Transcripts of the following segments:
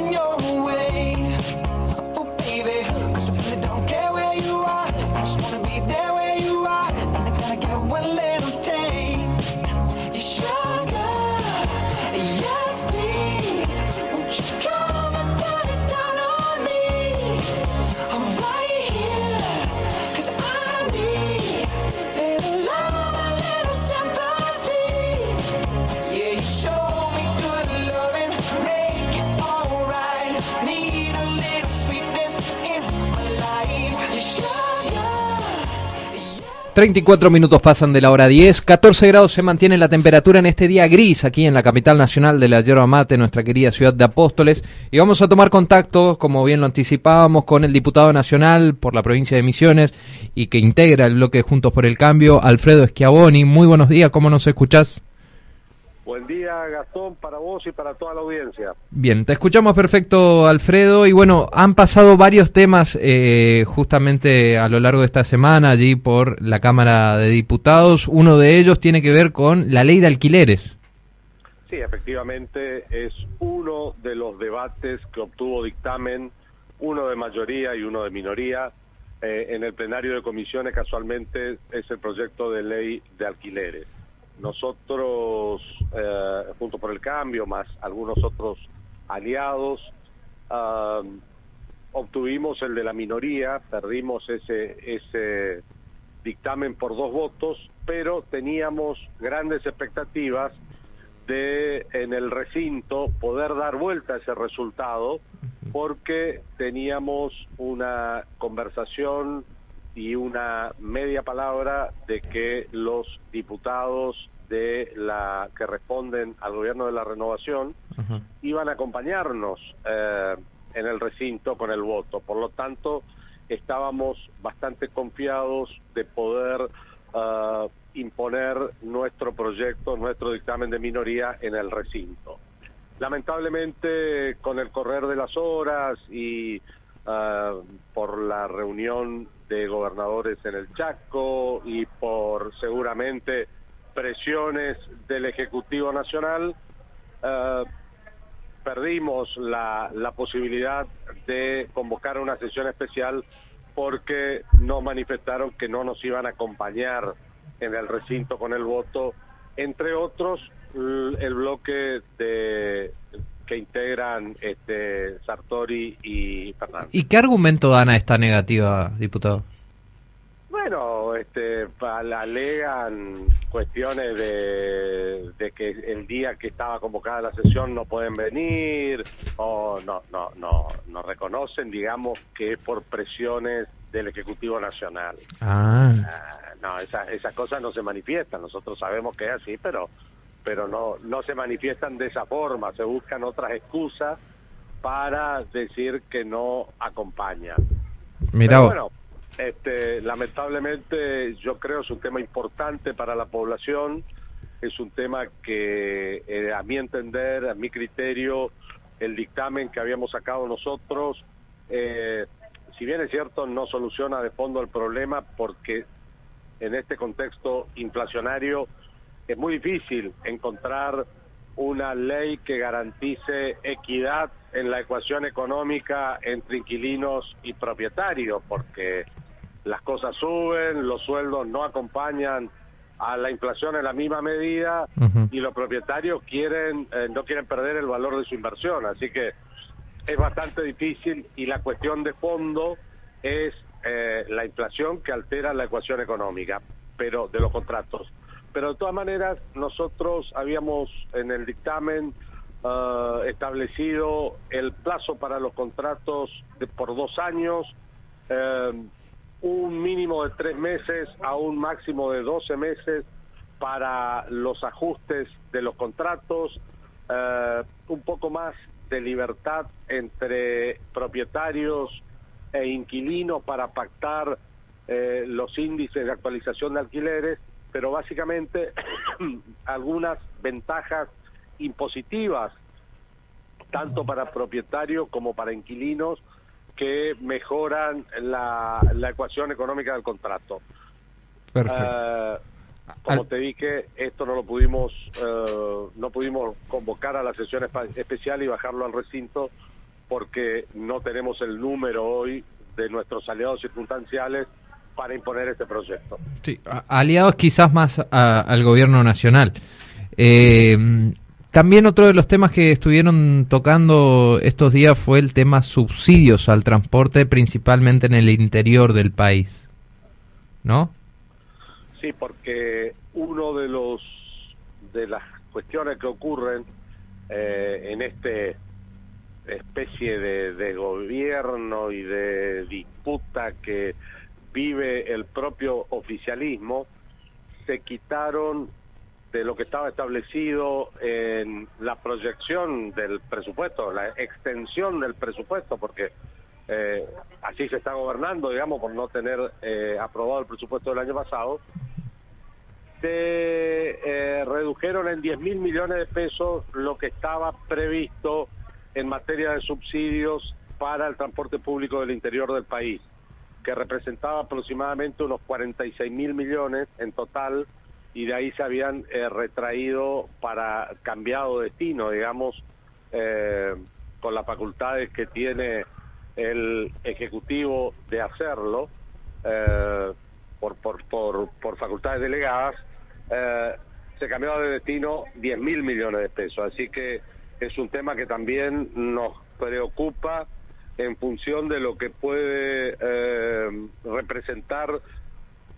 find your way. 34 minutos pasan de la hora 10, 14 grados se mantiene la temperatura en este día gris aquí en la capital nacional de la yerba mate, nuestra querida ciudad de Apóstoles, y vamos a tomar contacto, como bien lo anticipábamos, con el diputado nacional por la provincia de Misiones y que integra el bloque Juntos por el Cambio, Alfredo Schiavoni. Muy buenos días, ¿cómo nos escuchás? Buen día, Gastón, para vos y para toda la audiencia. Bien, te escuchamos perfecto, Alfredo. Y bueno, han pasado varios temas eh, justamente a lo largo de esta semana allí por la Cámara de Diputados. Uno de ellos tiene que ver con la ley de alquileres. Sí, efectivamente es uno de los debates que obtuvo dictamen, uno de mayoría y uno de minoría. Eh, en el plenario de comisiones casualmente es el proyecto de ley de alquileres. Nosotros, eh, junto por el cambio, más algunos otros aliados, obtuvimos el de la minoría, perdimos ese, ese dictamen por dos votos, pero teníamos grandes expectativas de en el recinto poder dar vuelta a ese resultado porque teníamos una conversación y una media palabra de que los diputados de la que responden al gobierno de la renovación iban a acompañarnos eh, en el recinto con el voto. Por lo tanto, estábamos bastante confiados de poder eh, imponer nuestro proyecto, nuestro dictamen de minoría en el recinto. Lamentablemente, con el correr de las horas y eh, por la reunión de gobernadores en el Chaco y por seguramente presiones del Ejecutivo Nacional, eh, perdimos la, la posibilidad de convocar una sesión especial porque nos manifestaron que no nos iban a acompañar en el recinto con el voto, entre otros el bloque de integran este Sartori y Fernández. ¿Y qué argumento dan a esta negativa, diputado? Bueno, este, alegan cuestiones de, de, que el día que estaba convocada la sesión no pueden venir o no, no, no, no reconocen, digamos, que es por presiones del Ejecutivo Nacional. Ah. ah no, esas cosas no se manifiestan. Nosotros sabemos que es así, pero pero no, no se manifiestan de esa forma, se buscan otras excusas para decir que no acompañan. Mira, bueno, este, lamentablemente yo creo es un tema importante para la población, es un tema que eh, a mi entender, a mi criterio, el dictamen que habíamos sacado nosotros, eh, si bien es cierto, no soluciona de fondo el problema porque en este contexto inflacionario es muy difícil encontrar una ley que garantice equidad en la ecuación económica entre inquilinos y propietarios, porque las cosas suben, los sueldos no acompañan a la inflación en la misma medida y los propietarios quieren eh, no quieren perder el valor de su inversión, así que es bastante difícil y la cuestión de fondo es eh, la inflación que altera la ecuación económica, pero de los contratos. Pero de todas maneras, nosotros habíamos en el dictamen uh, establecido el plazo para los contratos de, por dos años, eh, un mínimo de tres meses a un máximo de doce meses para los ajustes de los contratos, eh, un poco más de libertad entre propietarios e inquilinos para pactar eh, los índices de actualización de alquileres pero básicamente algunas ventajas impositivas, tanto para propietarios como para inquilinos, que mejoran la, ecuación económica del contrato. Perfecto. Eh, como te dije, esto no lo pudimos, eh, no pudimos convocar a la sesión especial y bajarlo al recinto porque no tenemos el número hoy de nuestros aliados circunstanciales para imponer este proyecto. Sí, aliados quizás más al gobierno nacional. Eh, también otro de los temas que estuvieron tocando estos días fue el tema subsidios al transporte, principalmente en el interior del país, ¿no? Sí, porque uno de los de las cuestiones que ocurren eh, en este especie de, gobierno y de disputa que vive el propio oficialismo, se quitaron de lo que estaba establecido en la proyección del presupuesto, la extensión del presupuesto, porque eh, así se está gobernando, digamos, por no tener eh, aprobado el presupuesto del año pasado, se eh, redujeron en 10 mil millones de pesos lo que estaba previsto en materia de subsidios para el transporte público del interior del país, que representaba aproximadamente unos 46 mil millones en total y de ahí se habían eh, retraído para cambiado destino, digamos, eh, con las facultades que tiene el Ejecutivo de hacerlo eh, por, por, por, por, facultades delegadas, se cambió de destino 10 mil millones de pesos. Así que es un tema que también nos preocupa en función de lo que puede representar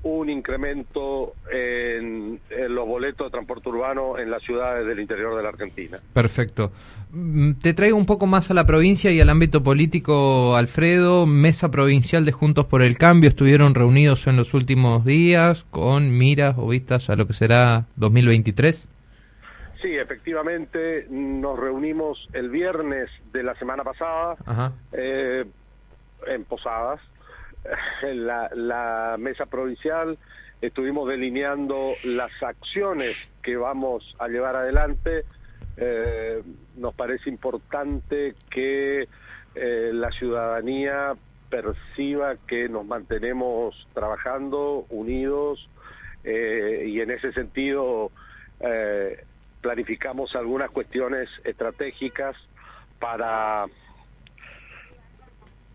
un incremento en, los boletos de transporte urbano en las ciudades del interior de la Argentina. Perfecto. Mm, te traigo un poco más a la provincia y al ámbito político, Alfredo. Mesa Provincial de Juntos por el Cambio estuvieron reunidos en los últimos días con miras o vistas a lo que será 2023. Sí, efectivamente, nos reunimos el viernes de la semana pasada eh, en Posadas en la, mesa provincial, estuvimos delineando las acciones que vamos a llevar adelante. Eh, nos parece importante que eh, la ciudadanía perciba que nos mantenemos trabajando unidos y en ese sentido planificamos algunas cuestiones estratégicas para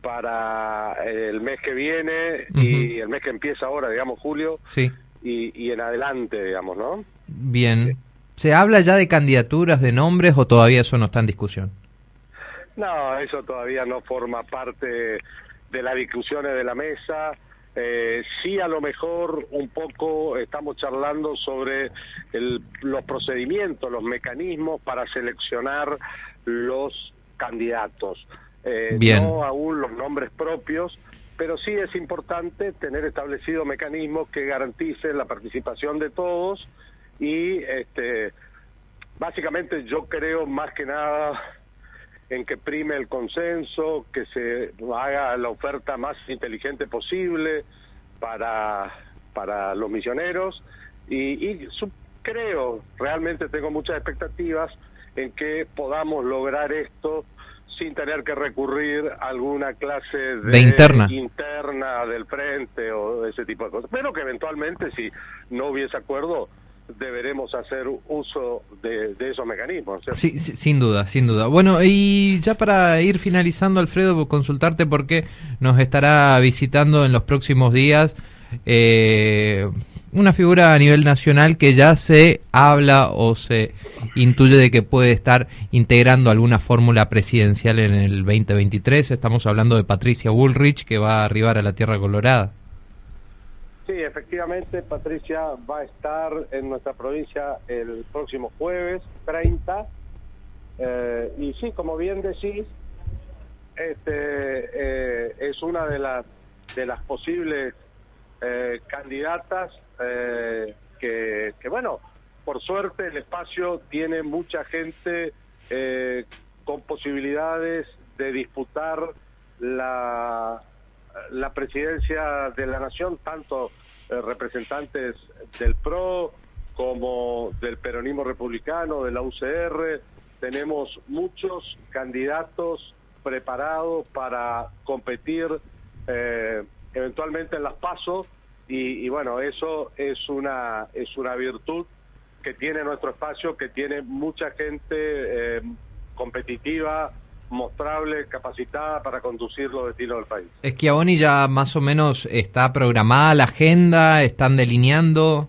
para el mes que viene y el mes que empieza ahora, digamos, julio, sí. y, en adelante, digamos, ¿no? Bien. ¿Se habla ya de candidaturas, de nombres o todavía eso no está en discusión? No, eso todavía no forma parte de las discusiones de la mesa. Eh, sí, a lo mejor un poco estamos charlando sobre los procedimientos, los mecanismos para seleccionar los candidatos. Eh, no aún los nombres propios, pero sí es importante tener establecido mecanismos que garanticen la participación de todos y este básicamente yo creo más que nada en que prime el consenso, que se haga la oferta más inteligente posible para, para los misioneros y, y creo, realmente tengo muchas expectativas en que podamos lograr esto sin tener que recurrir a alguna clase de, interna. interna del frente o ese tipo de cosas. Pero que eventualmente, si no hubiese acuerdo, deberemos hacer uso de, esos mecanismos. Sí, sin duda, sin duda. Bueno, y ya para ir finalizando, Alfredo, consultarte porque nos estará visitando en los próximos días. Eh, una figura a nivel nacional que ya se habla o se intuye de que puede estar integrando alguna fórmula presidencial en el 2023. Estamos hablando de Patricia Bullrich, que va a arribar a la Tierra Colorada. Sí, efectivamente, Patricia va a estar en nuestra provincia el próximo jueves 30. Eh, y sí, como bien decís, este, eh, es una de las, de las posibles eh, candidatas que, bueno, por suerte el espacio tiene mucha gente con posibilidades de disputar la, la presidencia de la nación, tanto eh, representantes del PRO como del peronismo republicano, de la UCR. Tenemos muchos candidatos preparados para competir eh, eventualmente en las pasos y, bueno, eso es una, es una virtud que tiene nuestro espacio, que tiene mucha gente eh, competitiva, mostrable, capacitada para conducir los destinos del país. ¿Es que Aboni ya más o menos está programada la agenda? ¿Están delineando?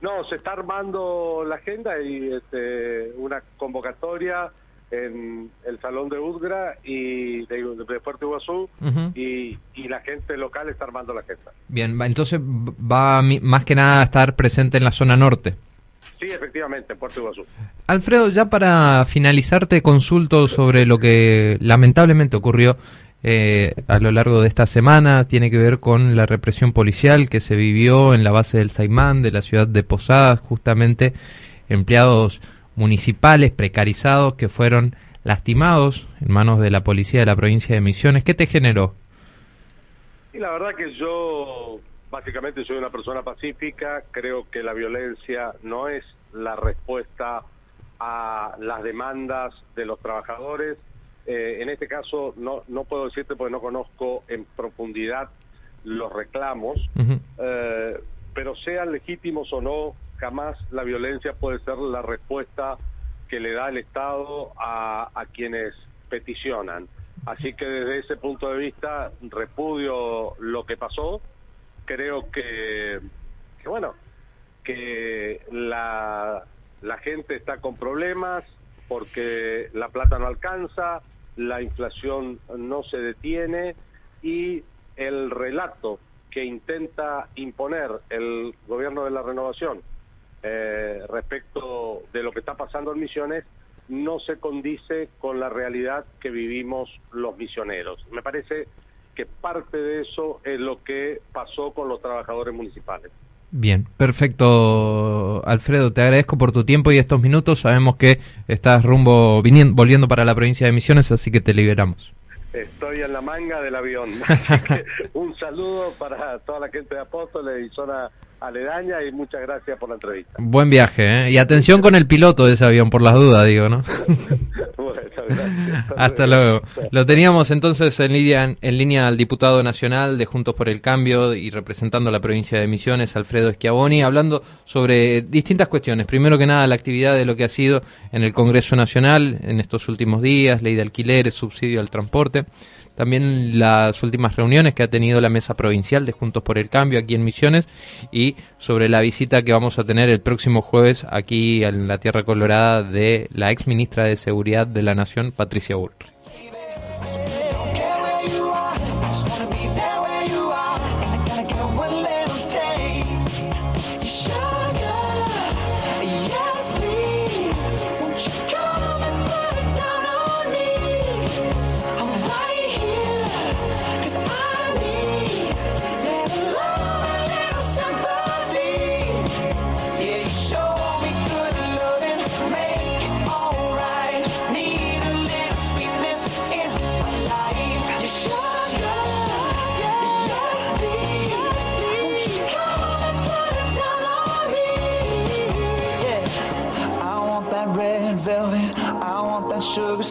No, se está armando la agenda y este, una convocatoria en el Salón de Udgra y de, Puerto Iguazú y, la gente local está armando la agenda. Bien, entonces va más que nada a estar presente en la zona norte. Sí, efectivamente, en Puerto Iguazú. Alfredo, ya para finalizar te consulto sobre lo que lamentablemente ocurrió eh, a lo largo de esta semana tiene que ver con la represión policial que se vivió en la base del Saimán de la ciudad de Posadas, justamente empleados municipales precarizados que fueron lastimados en manos de la policía de la provincia de Misiones. ¿Qué te generó? Y la verdad que yo básicamente soy una persona pacífica, creo que la violencia no es la respuesta a las demandas de los trabajadores, eh, en este caso no, no puedo decirte porque no conozco en profundidad los reclamos, eh, pero sean legítimos o no, jamás la violencia puede ser la respuesta que le da el Estado a, a quienes peticionan. Así que desde ese punto de vista repudio lo que pasó. Creo que, bueno, que la, la gente está con problemas porque la plata no alcanza, la inflación no se detiene y el relato que intenta imponer el gobierno de la renovación eh, respecto de lo que está pasando en Misiones no se condice con la realidad que vivimos los misioneros. Me parece que parte de eso es lo que pasó con los trabajadores municipales. Bien, perfecto, Alfredo. Te agradezco por tu tiempo y estos minutos. Sabemos que estás rumbo, viniendo, volviendo para la provincia de Misiones, así que te liberamos. Estoy en la manga del avión. un saludo para toda la gente de Apóstoles y zona aledaña y muchas gracias por la entrevista. Buen viaje, ¿eh? Y atención con el piloto de ese avión, por las dudas, digo, ¿no? Hasta luego. Lo teníamos entonces en línea, en línea al diputado nacional de Juntos por el Cambio y representando a la provincia de Misiones, Alfredo Schiavoni, hablando sobre distintas cuestiones. Primero que nada, la actividad de lo que ha sido en el Congreso Nacional en estos últimos días, ley de alquileres, subsidio al transporte también las últimas reuniones que ha tenido la mesa provincial de Juntos por el Cambio aquí en Misiones y sobre la visita que vamos a tener el próximo jueves aquí en la Tierra Colorada de la ex ministra de Seguridad de la Nación, Patricia Bullrich.